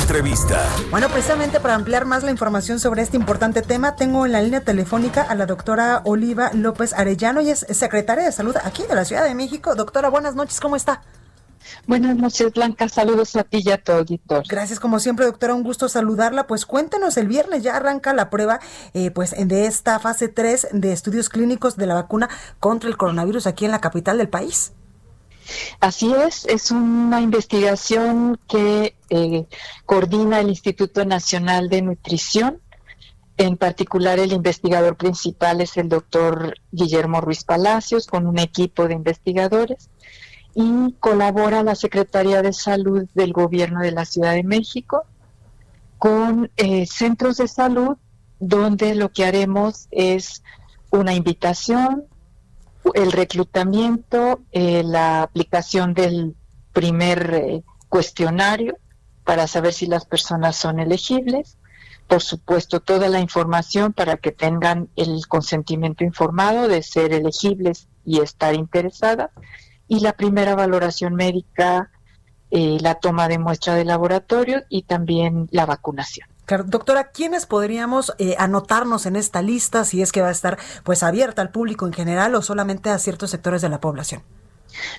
Entrevista. Bueno, precisamente para ampliar más la información sobre este importante tema, tengo en la línea telefónica a la doctora Oliva López Arellano, y es secretaria de Salud aquí de la Ciudad de México. Doctora, buenas noches, ¿cómo está? Buenas noches, Blanca. Saludos a ti y a tu auditor. Gracias, como siempre, doctora. Un gusto saludarla. Pues cuéntenos, el viernes ya arranca la prueba eh, pues de esta fase 3 de estudios clínicos de la vacuna contra el coronavirus aquí en la capital del país. Así es, es una investigación que eh, coordina el Instituto Nacional de Nutrición. En particular, el investigador principal es el doctor Guillermo Ruiz Palacios, con un equipo de investigadores y colabora la Secretaría de Salud del Gobierno de la Ciudad de México con eh, centros de salud donde lo que haremos es una invitación, el reclutamiento, eh, la aplicación del primer eh, cuestionario para saber si las personas son elegibles, por supuesto toda la información para que tengan el consentimiento informado de ser elegibles y estar interesadas y la primera valoración médica, eh, la toma de muestra de laboratorio y también la vacunación. Doctora, ¿quiénes podríamos eh, anotarnos en esta lista si es que va a estar pues abierta al público en general o solamente a ciertos sectores de la población?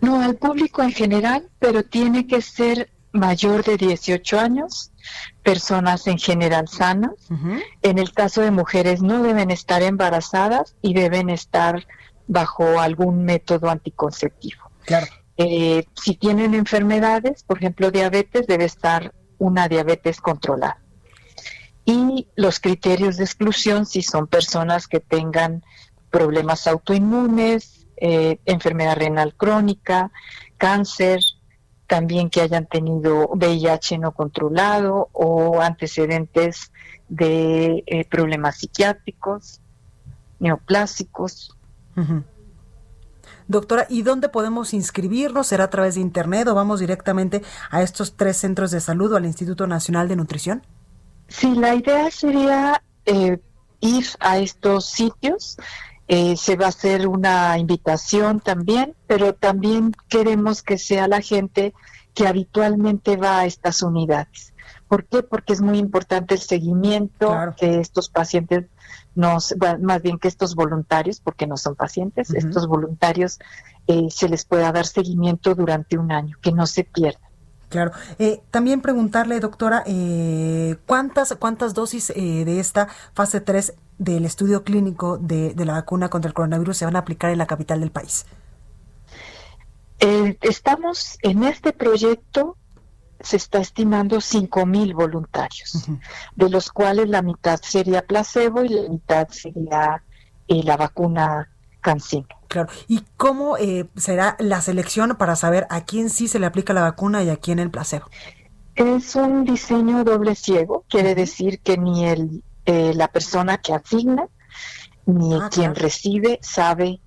No, al público en general, pero tiene que ser mayor de 18 años, personas en general sanas. En el caso de mujeres no deben estar embarazadas y deben estar bajo algún método anticonceptivo. Eh, si tienen enfermedades, por ejemplo diabetes, debe estar una diabetes controlada. Y los criterios de exclusión si son personas que tengan problemas autoinmunes, eh, enfermedad renal crónica, cáncer, también que hayan tenido VIH no controlado o antecedentes de eh, problemas psiquiátricos, neoplásicos. Doctora, ¿y dónde podemos inscribirnos? ¿Será a través de Internet o vamos directamente a estos tres centros de salud o al Instituto Nacional de Nutrición? Sí, la idea sería eh, ir a estos sitios. Eh, se va a hacer una invitación también, pero también queremos que sea la gente que habitualmente va a estas unidades. ¿Por qué? Porque es muy importante el seguimiento que estos pacientes nos, más bien que estos voluntarios, porque no son pacientes, estos voluntarios eh, se les pueda dar seguimiento durante un año, que no se pierdan. Claro. Eh, también preguntarle, doctora, eh, ¿cuántas, ¿cuántas dosis de esta fase 3 del estudio clínico de, de, la vacuna contra el coronavirus se van a aplicar en la capital del país? estamos en este proyecto se está estimando 5.000 voluntarios, de los cuales la mitad sería placebo y la mitad sería eh, la vacuna CanSino. Claro. ¿Y cómo eh, será la selección para saber a quién sí se le aplica la vacuna y a quién el placebo? Es un diseño doble ciego, quiere decir que ni el, eh, la persona que asigna ni ah, quien recibe sabe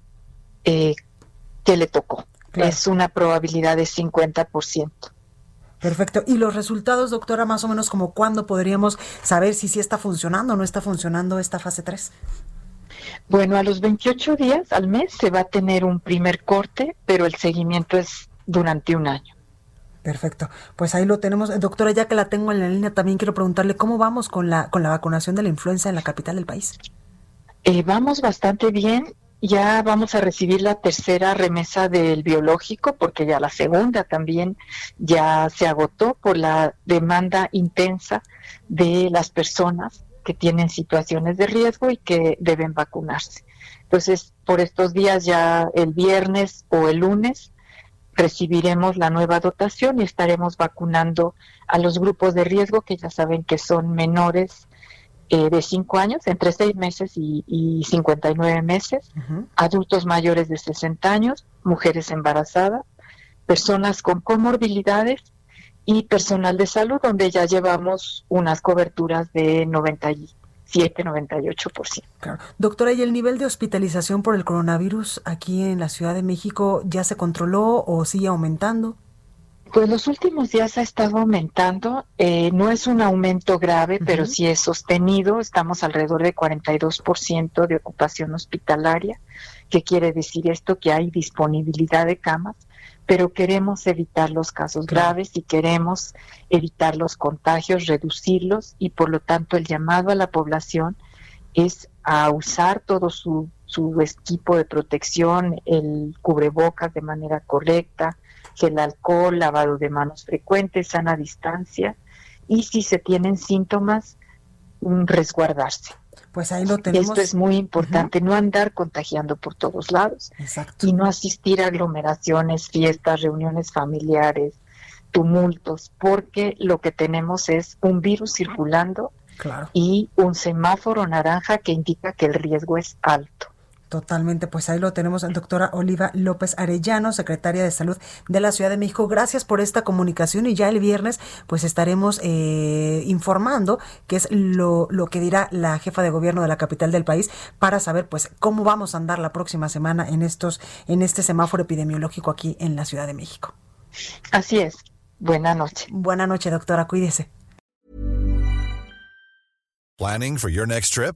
qué le tocó. Es una probabilidad de 50%. Perfecto. ¿Y los resultados, doctora, más o menos como cuándo podríamos saber si sí está funcionando o no está funcionando esta fase 3? Bueno, a los 28 días al mes se va a tener un primer corte, pero el seguimiento es durante un año. Perfecto. Pues ahí lo tenemos. Doctora, ya que la tengo en la línea, también quiero preguntarle cómo vamos con la, con la vacunación de la influenza en la capital del país. Eh, vamos bastante bien ya vamos a recibir la tercera remesa del biológico porque ya la segunda también ya se agotó por la demanda intensa de las personas que tienen situaciones de riesgo y que deben vacunarse. Entonces, por estos días ya el viernes o el lunes recibiremos la nueva dotación y estaremos vacunando a los grupos de riesgo que ya saben que son menores eh, de 5 años, entre 6 meses y, y 59 meses, adultos mayores de 60 años, mujeres embarazadas, personas con comorbilidades y personal de salud, donde ya llevamos unas coberturas de 97, 98%. Claro. Doctora, ¿y el nivel de hospitalización por el coronavirus aquí en la Ciudad de México ya se controló o sigue aumentando? Pues los últimos días ha estado aumentando, eh, no es un aumento grave, pero sí es sostenido, estamos alrededor de 42% de ocupación hospitalaria. ¿Qué quiere decir esto? Que hay disponibilidad de camas, pero queremos evitar los casos graves y queremos evitar los contagios, reducirlos y por lo tanto el llamado a la población es a usar todo su, su equipo de protección, el cubrebocas de manera correcta, el alcohol, lavado de manos frecuente, sana distancia y si se tienen síntomas, resguardarse. Pues ahí lo tenemos. Esto es muy importante, no andar contagiando por todos lados Exacto. y no asistir a aglomeraciones, fiestas, reuniones familiares, tumultos, porque lo que tenemos es un virus circulando claro. y un semáforo naranja que indica que el riesgo es alto. Totalmente, pues ahí lo tenemos, doctora Oliva López Arellano, secretaria de Salud de la Ciudad de México. Gracias por esta comunicación y ya el viernes pues estaremos eh, informando qué es lo, lo que dirá la jefa de gobierno de la capital del país para saber pues cómo vamos a andar la próxima semana en estos en este semáforo epidemiológico aquí en la Ciudad de México. Así es. Buena noche. Buena noche, doctora. Cuídese. Planning for your next trip?